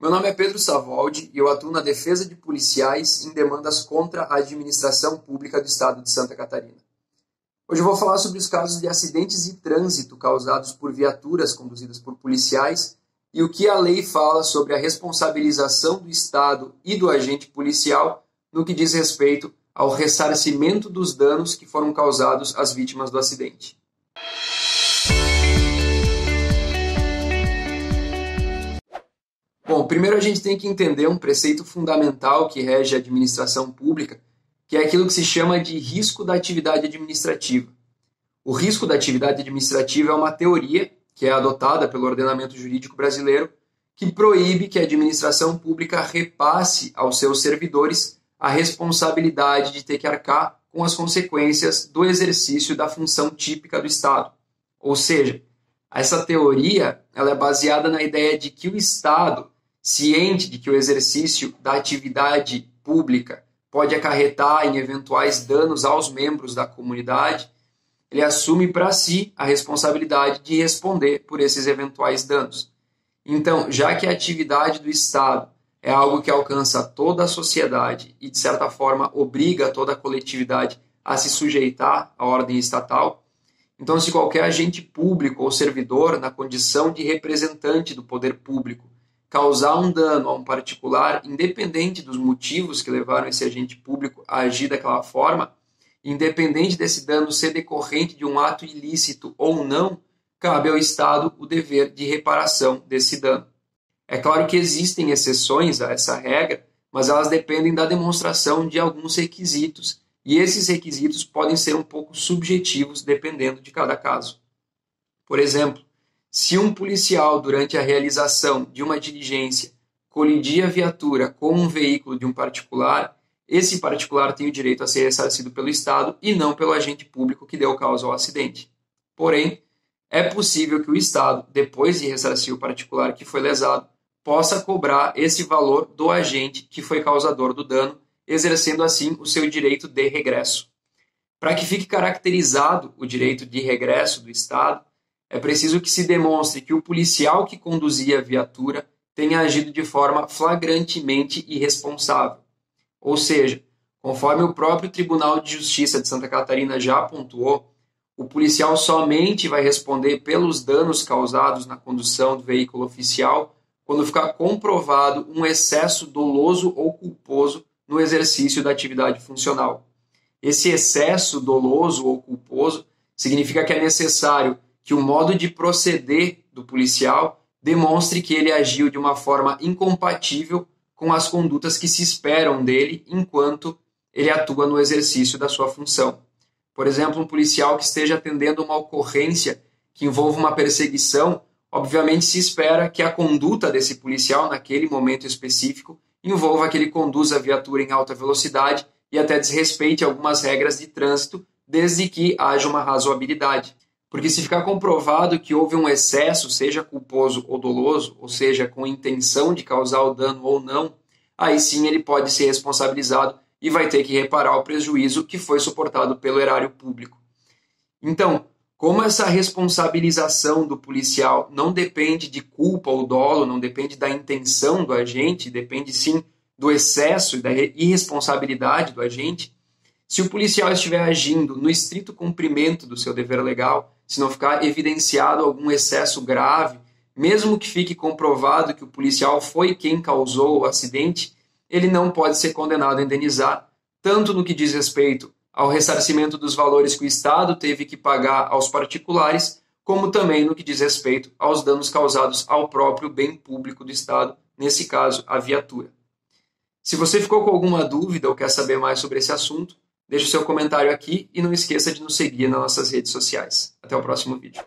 Meu nome é Pedro Savoldi e eu atuo na defesa de policiais em demandas contra a administração pública do Estado de Santa Catarina. Hoje eu vou falar sobre os casos de acidentes de trânsito causados por viaturas conduzidas por policiais e o que a lei fala sobre a responsabilização do Estado e do agente policial no que diz respeito ao ressarcimento dos danos que foram causados às vítimas do acidente. Bom, primeiro a gente tem que entender um preceito fundamental que rege a administração pública, que é aquilo que se chama de risco da atividade administrativa. O risco da atividade administrativa é uma teoria que é adotada pelo ordenamento jurídico brasileiro que proíbe que a administração pública repasse aos seus servidores a responsabilidade de ter que arcar com as consequências do exercício da função típica do Estado. Ou seja, essa teoria ela é baseada na ideia de que o Estado ciente de que o exercício da atividade pública pode acarretar em eventuais danos aos membros da comunidade, ele assume para si a responsabilidade de responder por esses eventuais danos. Então, já que a atividade do Estado é algo que alcança toda a sociedade e, de certa forma, obriga toda a coletividade a se sujeitar à ordem estatal, então, se qualquer agente público ou servidor, na condição de representante do poder público, causar um dano a um particular, independente dos motivos que levaram esse agente público a agir daquela forma, independente desse dano ser decorrente de um ato ilícito ou não, cabe ao Estado o dever de reparação desse dano. É claro que existem exceções a essa regra, mas elas dependem da demonstração de alguns requisitos, e esses requisitos podem ser um pouco subjetivos dependendo de cada caso. Por exemplo, se um policial, durante a realização de uma diligência, colidir a viatura com um veículo de um particular, esse particular tem o direito a ser ressarcido pelo Estado e não pelo agente público que deu causa ao acidente. Porém, é possível que o Estado, depois de ressarcir o particular que foi lesado, possa cobrar esse valor do agente que foi causador do dano, exercendo assim o seu direito de regresso. Para que fique caracterizado o direito de regresso do Estado, é preciso que se demonstre que o policial que conduzia a viatura tenha agido de forma flagrantemente irresponsável. Ou seja, conforme o próprio Tribunal de Justiça de Santa Catarina já pontuou, o policial somente vai responder pelos danos causados na condução do veículo oficial quando ficar comprovado um excesso doloso ou culposo no exercício da atividade funcional. Esse excesso doloso ou culposo significa que é necessário que o modo de proceder do policial demonstre que ele agiu de uma forma incompatível com as condutas que se esperam dele enquanto ele atua no exercício da sua função. Por exemplo, um policial que esteja atendendo uma ocorrência que envolva uma perseguição, obviamente se espera que a conduta desse policial naquele momento específico envolva que ele conduza a viatura em alta velocidade e até desrespeite algumas regras de trânsito, desde que haja uma razoabilidade. Porque se ficar comprovado que houve um excesso, seja culposo ou doloso, ou seja, com intenção de causar o dano ou não, aí sim ele pode ser responsabilizado e vai ter que reparar o prejuízo que foi suportado pelo erário público. Então, como essa responsabilização do policial não depende de culpa ou dolo, não depende da intenção do agente, depende sim do excesso e da irresponsabilidade do agente, se o policial estiver agindo no estrito cumprimento do seu dever legal, se não ficar evidenciado algum excesso grave, mesmo que fique comprovado que o policial foi quem causou o acidente, ele não pode ser condenado a indenizar, tanto no que diz respeito ao ressarcimento dos valores que o Estado teve que pagar aos particulares, como também no que diz respeito aos danos causados ao próprio bem público do Estado, nesse caso, a viatura. Se você ficou com alguma dúvida ou quer saber mais sobre esse assunto, Deixe seu comentário aqui e não esqueça de nos seguir nas nossas redes sociais. Até o próximo vídeo.